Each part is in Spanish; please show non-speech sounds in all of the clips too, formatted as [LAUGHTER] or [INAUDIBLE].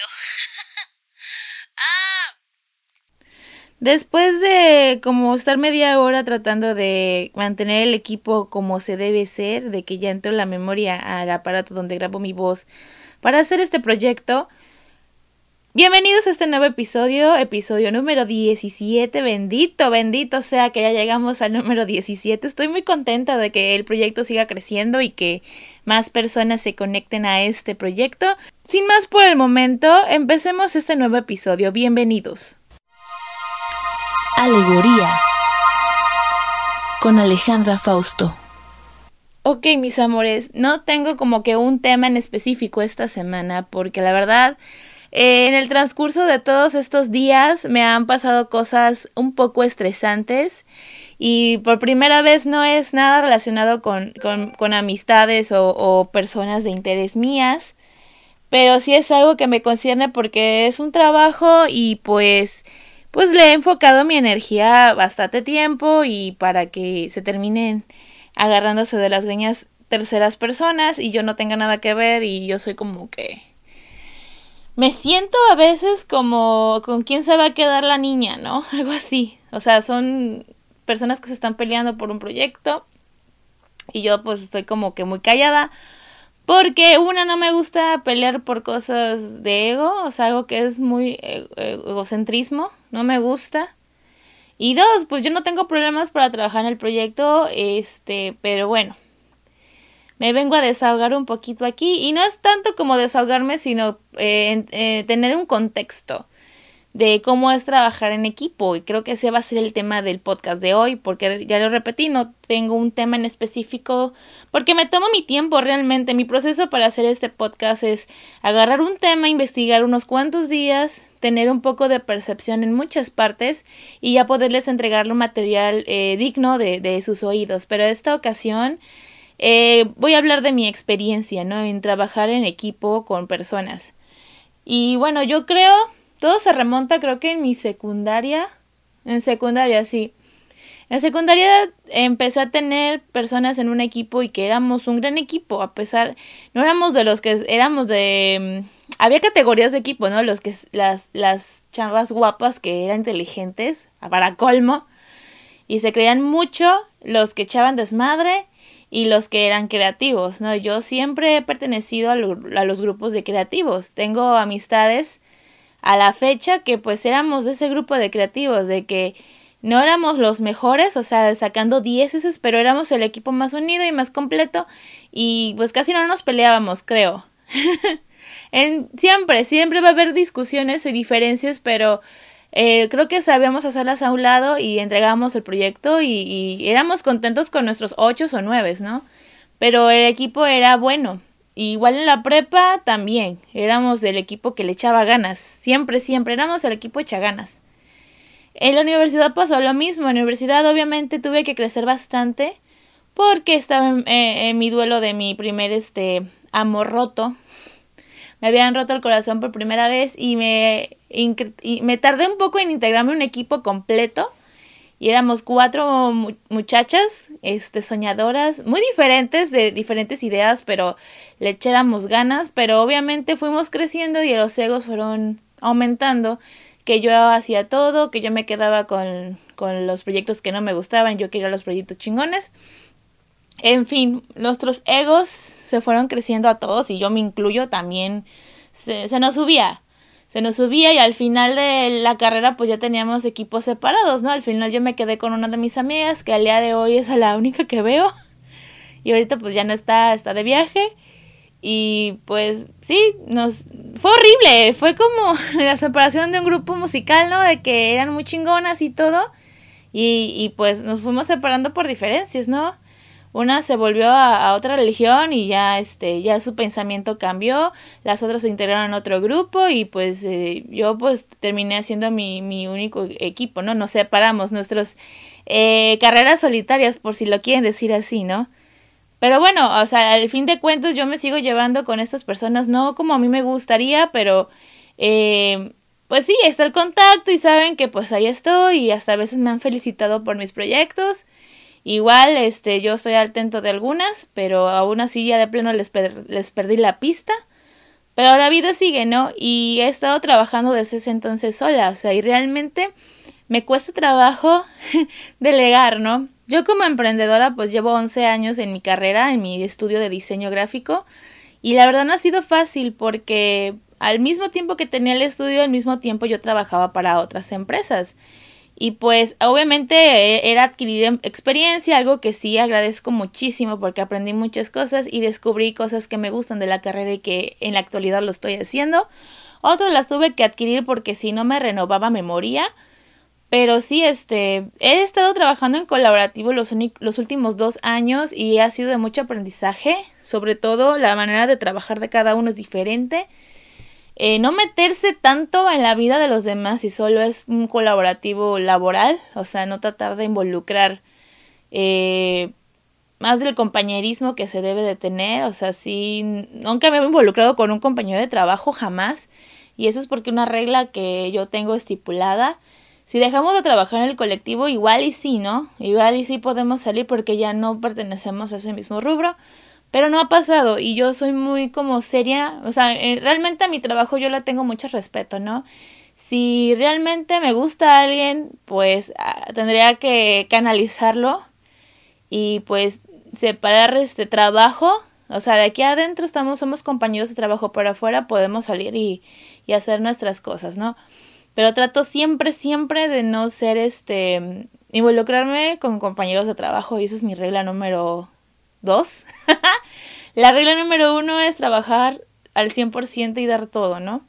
[LAUGHS] ah. Después de como estar media hora tratando de mantener el equipo como se debe ser, de que ya entró la memoria al aparato donde grabo mi voz para hacer este proyecto, Bienvenidos a este nuevo episodio, episodio número 17, bendito, bendito sea que ya llegamos al número 17. Estoy muy contenta de que el proyecto siga creciendo y que más personas se conecten a este proyecto. Sin más por el momento, empecemos este nuevo episodio. Bienvenidos. Alegoría con Alejandra Fausto. Ok, mis amores, no tengo como que un tema en específico esta semana porque la verdad eh, en el transcurso de todos estos días me han pasado cosas un poco estresantes y por primera vez no es nada relacionado con, con, amistades o, o, personas de interés mías, pero sí es algo que me concierne porque es un trabajo y pues pues le he enfocado mi energía bastante tiempo y para que se terminen agarrándose de las greñas terceras personas y yo no tenga nada que ver y yo soy como que me siento a veces como con quién se va a quedar la niña, ¿no? [LAUGHS] Algo así. O sea, son personas que se están peleando por un proyecto y yo pues estoy como que muy callada porque una no me gusta pelear por cosas de ego, o sea, algo que es muy e-, egocentrismo, no me gusta. Y dos, pues yo no tengo problemas para trabajar en el proyecto, este, pero bueno, me vengo a desahogar un poquito aquí y no es tanto como desahogarme, sino eh, eh, tener un contexto de cómo es trabajar en equipo y creo que ese va a ser el tema del podcast de hoy porque ya lo repetí, no tengo un tema en específico porque me tomo mi tiempo realmente, mi proceso para hacer este podcast es agarrar un tema, investigar unos cuantos días, tener un poco de percepción en muchas partes y ya poderles entregarle un material eh, digno de, de sus oídos, pero esta ocasión eh, voy a hablar de mi experiencia, ¿no? En trabajar en equipo con personas. Y bueno, yo creo, todo se remonta creo que en mi secundaria, en secundaria, sí. En secundaria empecé a tener personas en un equipo y que éramos un gran equipo, a pesar, no éramos de los que éramos de... Mm, había categorías de equipo, ¿no? Los que, las, las chavas guapas que eran inteligentes, para colmo, y se creían mucho, los que echaban desmadre y los que eran creativos, ¿no? Yo siempre he pertenecido a, los grupos de creativos. Tengo amistades a la fecha que pues éramos de ese grupo de creativos, de que no éramos los mejores, o sea, sacando dieces, pero éramos el equipo más unido y más completo y pues casi no nos peleábamos, creo. [LAUGHS] en, siempre, siempre va a haber discusiones y diferencias, pero eh, creo que sabíamos hacerlas a un lado y entregábamos el proyecto y, éramos contentos con nuestros ocho o nueve, ¿no? Pero el equipo era bueno. Igual en la prepa también, éramos del equipo que le echaba ganas, siempre, siempre, éramos el equipo echa ganas. En la universidad pasó lo mismo, en la universidad obviamente tuve que crecer bastante porque estaba en, eh, en mi duelo de mi primer este amor roto, me habían roto el corazón por primera vez y me, me tardé un poco en integrarme un equipo completo. Y éramos cuatro muchachas, este, soñadoras, muy diferentes, de diferentes ideas, pero le echáramos ganas, pero obviamente fuimos creciendo y los egos fueron aumentando, que yo hacía todo, que yo me quedaba con, con los proyectos que no me gustaban, yo quería los proyectos chingones. En fin, nuestros egos se fueron creciendo a todos y yo me incluyo también. Se, nos subía, se nos subía y al final de la carrera pues ya teníamos equipos separados, ¿no? Al final yo me quedé con una de mis amigas que al día de hoy es la única que veo y ahorita pues ya no está, está de viaje y pues sí, nos fue horrible, fue como [LAUGHS] la separación de un grupo musical, ¿no? De que eran muy chingonas y todo y, y pues nos fuimos separando por diferencias, ¿no? Una se volvió a, otra religión y ya este ya su pensamiento cambió, las otras se integraron a otro grupo y pues eh, yo pues terminé haciendo mi, mi único equipo, ¿no? Nos separamos nuestras eh, carreras solitarias, por si lo quieren decir así, ¿no? Pero bueno, o sea, al fin de cuentas yo me sigo llevando con estas personas, no como a mí me gustaría, pero eh, pues sí, está el contacto y saben que pues ahí estoy y hasta a veces me han felicitado por mis proyectos Igual, este, yo estoy al tanto de algunas, pero aún así ya de pleno les, les perdí la pista. Pero la vida sigue, ¿no? Y he estado trabajando desde ese entonces sola, o sea, y realmente me cuesta trabajo [LAUGHS] delegar, ¿no? Yo como emprendedora pues llevo 11 años en mi carrera, en mi estudio de diseño gráfico, y la verdad no ha sido fácil porque al mismo tiempo que tenía el estudio, al mismo tiempo yo trabajaba para otras empresas. Y pues obviamente e, era adquirir experiencia, algo que sí agradezco muchísimo porque aprendí muchas cosas y descubrí cosas que me gustan de la carrera y que en la actualidad lo estoy haciendo. Otras las tuve que adquirir porque si no me renovaba me moría. Pero sí, este, he estado trabajando en colaborativo los, los últimos dos años y ha sido de mucho aprendizaje. Sobre todo la manera de trabajar de cada uno es diferente. Eh, no meterse tanto en la vida de los demás si solo es un colaborativo laboral, o sea, no tratar de involucrar eh, más del compañerismo que se debe de tener, o sea, sí, nunca me he involucrado con un compañero de trabajo jamás, y eso es porque una regla que yo tengo estipulada, si dejamos de trabajar en el colectivo, igual y sí, ¿no? Igual y sí podemos salir porque ya no pertenecemos a ese mismo rubro, pero no ha pasado y yo soy muy como seria, o sea, eh, realmente a mi trabajo yo le tengo mucho respeto, ¿no? Si realmente me gusta a alguien, pues ah, tendría que canalizarlo y pues separar este trabajo, o sea, de aquí adentro estamos, somos compañeros de trabajo, pero afuera podemos salir y, y hacer nuestras cosas, ¿no? Pero trato siempre, siempre de no ser este, involucrarme con compañeros de trabajo y esa es mi regla número dos. La regla número uno es trabajar al 100% y dar todo, ¿no?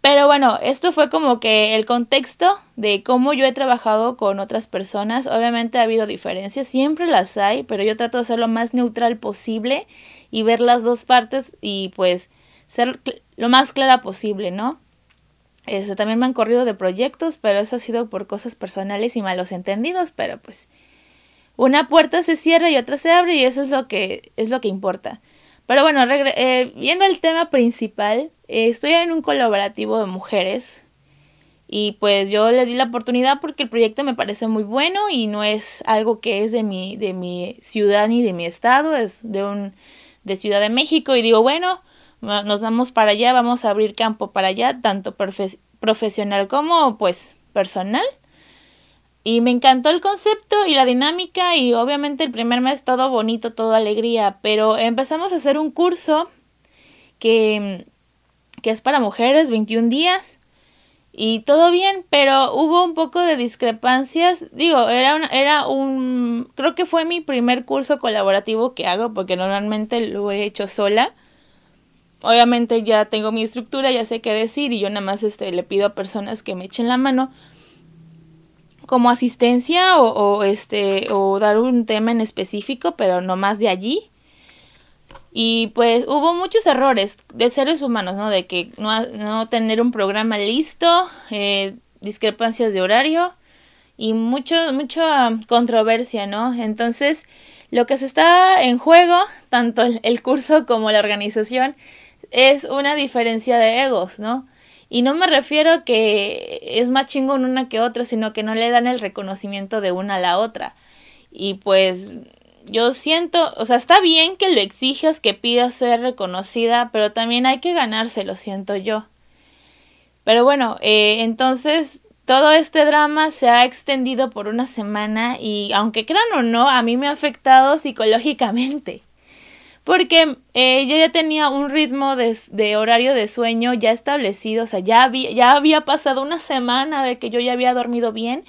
Pero bueno, esto fue como que el contexto de cómo yo he trabajado con otras personas. Obviamente ha habido diferencias, siempre las hay, pero yo trato de ser lo más neutral posible y ver las dos partes y pues ser lo más clara posible, ¿no? Este, también me han corrido de proyectos, pero eso ha sido por cosas personales y malos entendidos, pero pues una puerta se cierra y otra se abre y eso es lo que es lo que importa. Pero bueno, eh, viendo el tema principal, eh, estoy en un colaborativo de mujeres y pues yo le di la oportunidad porque el proyecto me parece muy bueno y no es algo que es de mi de mi ciudad ni de mi estado, es de un de Ciudad de México y digo, bueno, nos vamos para allá, vamos a abrir campo para allá, tanto profesional como pues personal. Y me encantó el concepto y la dinámica y obviamente el primer mes todo bonito, todo alegría, pero empezamos a hacer un curso que, que es para mujeres, 21 días, y todo bien, pero hubo un poco de discrepancias. Digo, era un, era un, creo que fue mi primer curso colaborativo que hago porque normalmente lo he hecho sola. Obviamente ya tengo mi estructura, ya sé qué decir y yo nada más este, le pido a personas que me echen la mano como asistencia o, este o dar un tema en específico, pero no más de allí. Y pues hubo muchos errores de seres humanos, ¿no? De que no, no tener un programa listo, eh, discrepancias de horario y mucho, mucha controversia, ¿no? Entonces, lo que se está en juego, tanto el curso como la organización, es una diferencia de egos, ¿no? Y no me refiero que es más chingón una que otra, sino que no le dan el reconocimiento de una a la otra. Y pues yo siento, o sea, está bien que lo exijas, que pidas ser reconocida, pero también hay que ganarse, lo siento yo. Pero bueno, eh, entonces todo este drama se ha extendido por una semana y aunque crean o no, a mí me ha afectado psicológicamente porque eh, yo ya tenía un ritmo de, horario de sueño ya establecido, o sea, ya había, ya había pasado una semana de que yo ya había dormido bien,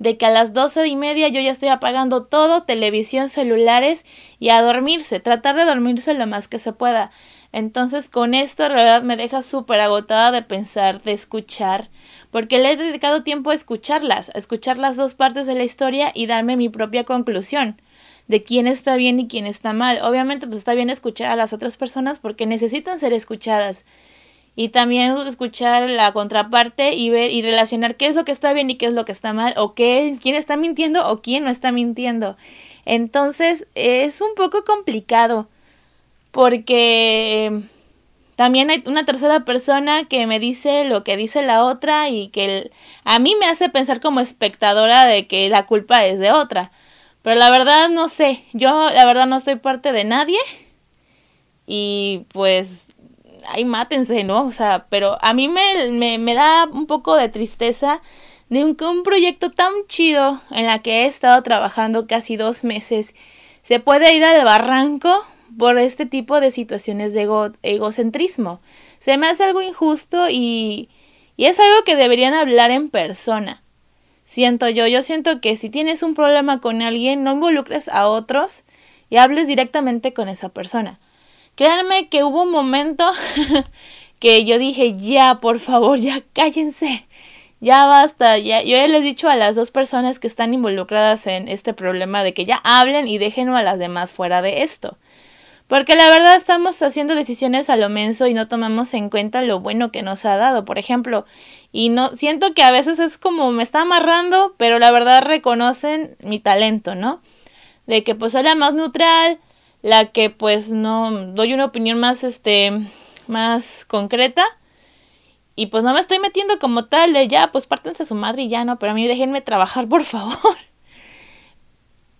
de que a las doce y media yo ya estoy apagando todo, televisión, celulares y a dormirse, tratar de dormirse lo más que se pueda. Entonces con esto en realidad me deja súper agotada de pensar, de escuchar, porque le he dedicado tiempo a escucharlas, a escuchar las dos partes de la historia y darme mi propia conclusión de quién está bien y quién está mal. Obviamente, pues está bien escuchar a las otras personas porque necesitan ser escuchadas. Y también escuchar la contraparte y ver y relacionar qué es lo que está bien y qué es lo que está mal, o qué, quién está mintiendo o quién no está mintiendo. Entonces, es un poco complicado porque también hay una tercera persona que me dice lo que dice la otra y que a mí me hace pensar como espectadora de que la culpa es de otra. Pero la verdad no sé, yo la verdad no soy parte de nadie y pues ahí mátense, ¿no? O sea, pero a mí me, me, me da un poco de tristeza de un, un proyecto tan chido en la que he estado trabajando casi dos meses se puede ir al barranco por este tipo de situaciones de egocentrismo. Se me hace algo injusto y, y es algo que deberían hablar en persona. Siento yo, yo siento que si tienes un problema con alguien, no involucres a otros y hables directamente con esa persona. Créanme que hubo un momento [LAUGHS] que yo dije, ya, por favor, ya cállense ya basta, ya, yo ya les he dicho a las dos personas que están involucradas en este problema de que ya hablen y dejen a las demás fuera de esto. Porque la verdad estamos haciendo decisiones a lo menso y no tomamos en cuenta lo bueno que nos ha dado, por ejemplo. Y no siento que a veces es como me está amarrando, pero la verdad reconocen mi talento, ¿no? De que pues soy la más neutral, la que pues no doy una opinión más este más concreta y pues no me estoy metiendo como tal de ya, pues pártense a su madre y ya no, pero a mí déjenme trabajar, [LAUGHS] por favor.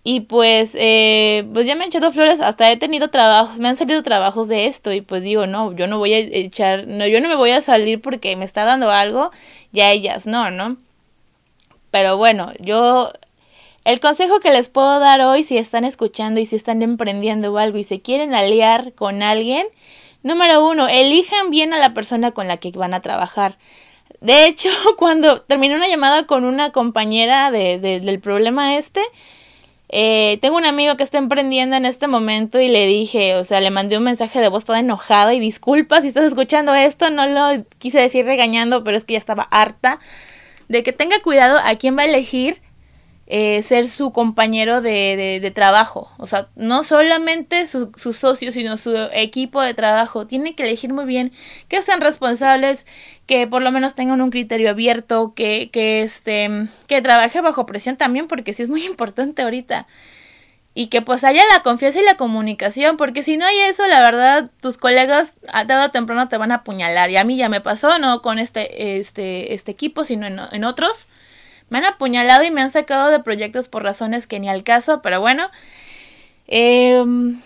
Y pues, eh, pues ya me han echado flores, hasta he tenido trabajos, me han salido trabajos de esto y pues digo, no, yo no voy a echar, no, yo no me voy a salir porque me está dando algo, ya ellas no, ¿no? Pero bueno, yo, el consejo que les puedo dar hoy, si están escuchando y si están emprendiendo algo y se quieren aliar con alguien, Número uno, elijan bien a la persona con la que van a trabajar. De hecho, [LAUGHS] cuando terminé una llamada con una compañera de, del problema este, eh, tengo un amigo que está emprendiendo en este momento y le dije, o sea, le mandé un mensaje de voz toda enojada y disculpa si estás escuchando esto, no lo quise decir regañando, pero es que ya estaba harta de que tenga cuidado a quién va a elegir eh, ser su compañero de, de, trabajo. O sea, no solamente su, su, socio, sino su equipo de trabajo. Tienen que elegir muy bien que sean responsables, que por lo menos tengan un criterio abierto, que, que, este, que trabaje bajo presión también, porque sí es muy [LAUGHS] importante ahorita. Y que pues haya la confianza y la comunicación, porque si no hay eso, la verdad, tus colegas a tarde o temprano te van a apuñalar. Y a mí ya me pasó, no con este, este, este equipo, sino en, en otros me han apuñalado y me han sacado de proyectos por razones que ni al caso, pero bueno. Em,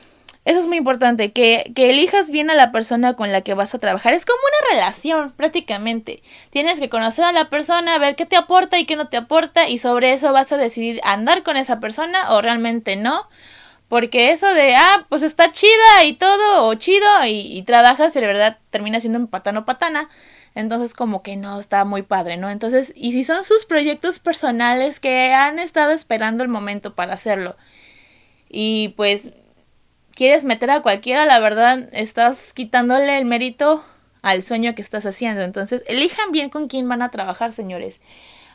eso es muy importante, que, que, elijas bien a la persona con la que vas a trabajar. Es como una relación, prácticamente. Tienes que conocer a la persona, ver qué te aporta y qué no te aporta, y sobre eso vas a decidir andar con esa persona o realmente no. Porque eso de, ah, pues está chida y todo, o chido, y, y trabajas y de verdad termina siendo un patano patana. Entonces como que no está muy padre, ¿no? Entonces, y si son sus proyectos personales que han estado esperando el momento para hacerlo y pues quieres meter a cualquiera, la verdad estás quitándole el mérito al sueño que estás haciendo. Entonces, elijan bien con quién van a trabajar, señores.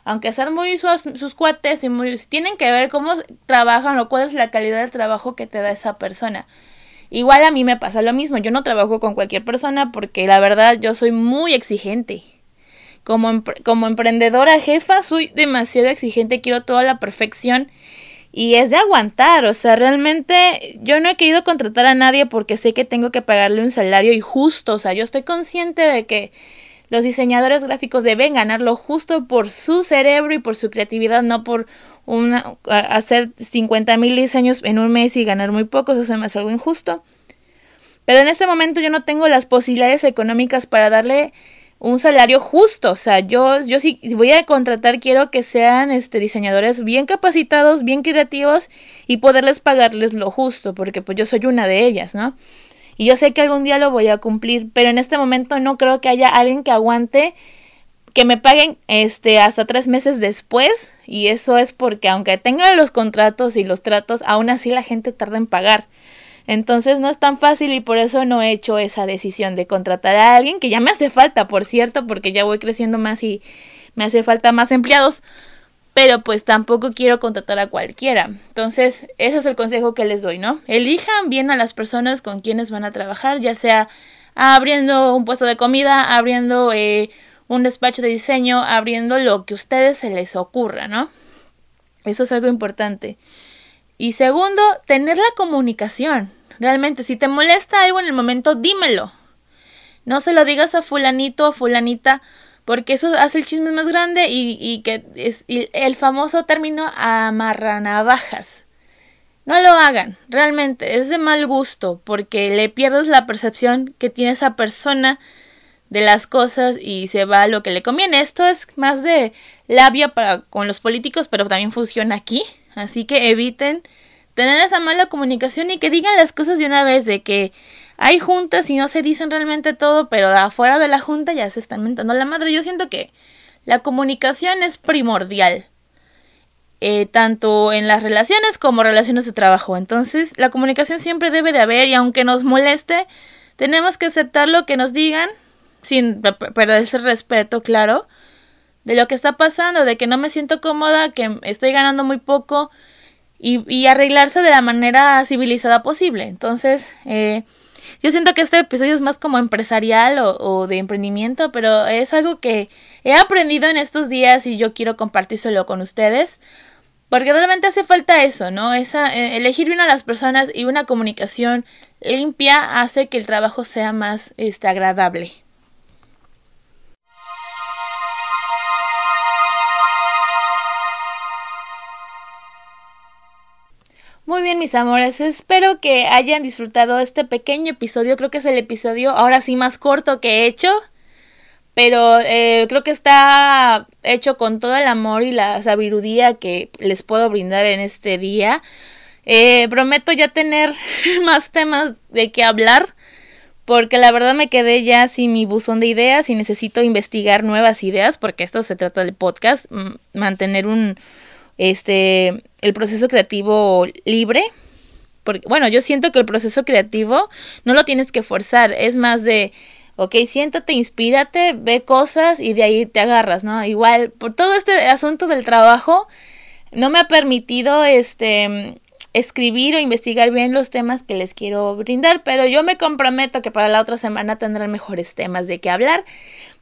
Aunque sean muy sus, sus cuates y muy... Tienen que ver cómo trabajan o cuál es la calidad del trabajo que te da esa persona. Igual a mí me pasa lo mismo, yo no trabajo con cualquier persona porque la verdad yo soy muy exigente. Como, como emprendedora jefa soy demasiado exigente, quiero toda la perfección y es de aguantar, o sea, realmente yo no he querido contratar a nadie porque sé que tengo que pagarle un salario injusto, o sea, yo estoy consciente de que los diseñadores gráficos deben ganar lo justo por su cerebro y por su creatividad, no por una, hacer 50 mil diseños en un mes y ganar muy poco, eso se me hace algo injusto. Pero en este momento yo no tengo las posibilidades económicas para darle un salario justo. O sea, yo, yo si voy a contratar, quiero que sean este, diseñadores bien capacitados, bien creativos y poderles pagarles lo justo, porque pues yo soy una de ellas, ¿no? Y yo sé que algún día lo voy a cumplir, pero en este momento no creo que haya alguien que aguante que me paguen este hasta tres meses después y eso es porque aunque tengan los contratos y los tratos aún así la gente tarda en pagar entonces no es tan fácil y por eso no he hecho esa decisión de contratar a alguien que ya me hace falta por cierto porque ya voy creciendo más y me hace falta más empleados pero pues tampoco quiero contratar a cualquiera. Entonces, ese es el consejo que les doy, ¿no? Elijan bien a las personas con quienes van a trabajar, ya sea abriendo un puesto de comida, abriendo eh, un despacho de diseño, abriendo lo que a ustedes se les ocurra, ¿no? Eso es algo importante. Y segundo, tener la comunicación. Realmente, si te molesta algo en el momento, dímelo. No se lo digas a fulanito o fulanita porque eso hace el chisme más grande y, y que es el famoso término amarranavajas. no lo hagan, realmente es de mal gusto porque le pierdes la percepción que tiene esa persona de las cosas y se va a lo que le conviene. Esto es más de labia para con los políticos, pero también funciona aquí, así que eviten tener esa mala comunicación y que digan las cosas de una vez de que hay juntas y no se dicen realmente todo, pero afuera de la junta ya se están mentando la madre. Yo siento que la comunicación es primordial. Eh, tanto en las relaciones como relaciones de trabajo. Entonces, la comunicación siempre debe de haber y aunque nos moleste, tenemos que aceptar lo que nos digan, sin perder ese respeto, claro, de lo que está pasando, de que no me siento cómoda, que estoy ganando muy poco y, y arreglarse de la manera civilizada posible. Entonces, eh, yo siento que este episodio es más como empresarial o, de emprendimiento, pero es algo que he aprendido en estos días y yo quiero compartírselo con ustedes. Porque realmente hace falta eso, ¿no? Esa, eh, elegir bien a las personas y una comunicación limpia hace que el trabajo sea más este, agradable. Muy bien, mis amores, espero que hayan disfrutado este pequeño episodio. Creo que es el episodio ahora sí más corto que he hecho pero eh, creo que está hecho con todo el amor y la sabiduría que les puedo brindar en este día. Eh, prometo ya tener [LAUGHS] más temas de qué hablar, porque la verdad me quedé ya sin mi buzón de ideas y necesito investigar nuevas ideas, porque esto se trata del podcast, mantener un, este, el proceso creativo libre. Porque, bueno, yo siento que el proceso creativo no lo tienes que forzar, es más de ok, siéntate, inspírate, ve cosas y de ahí te agarras, ¿no? Igual, por todo este asunto del trabajo, no me ha permitido, este, escribir o investigar bien los temas que les quiero brindar, pero yo me comprometo que para la otra semana tendrán mejores temas de qué hablar.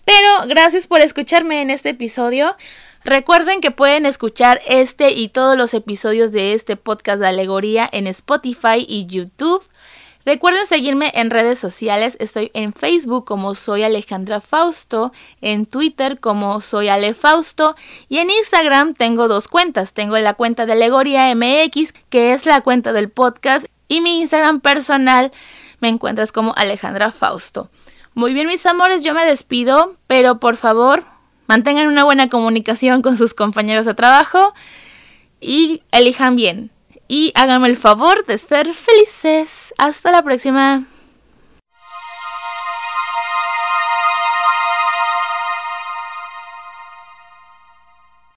Pero gracias por escucharme en este episodio. Recuerden que pueden escuchar este y todos los episodios de este podcast de alegoría en Spotify y YouTube. Recuerden seguirme en redes sociales. Estoy en Facebook como soy Alejandra Fausto, en Twitter como soy Ale Fausto y en Instagram tengo dos cuentas. Tengo la cuenta de Alegoría MX, que es la cuenta del podcast, y mi Instagram personal me encuentras como Alejandra Fausto. Muy bien, mis amores, yo me despido, pero por favor, mantengan una buena comunicación con sus compañeros de trabajo y elijan bien y háganme el favor de ser felices. Hasta la próxima.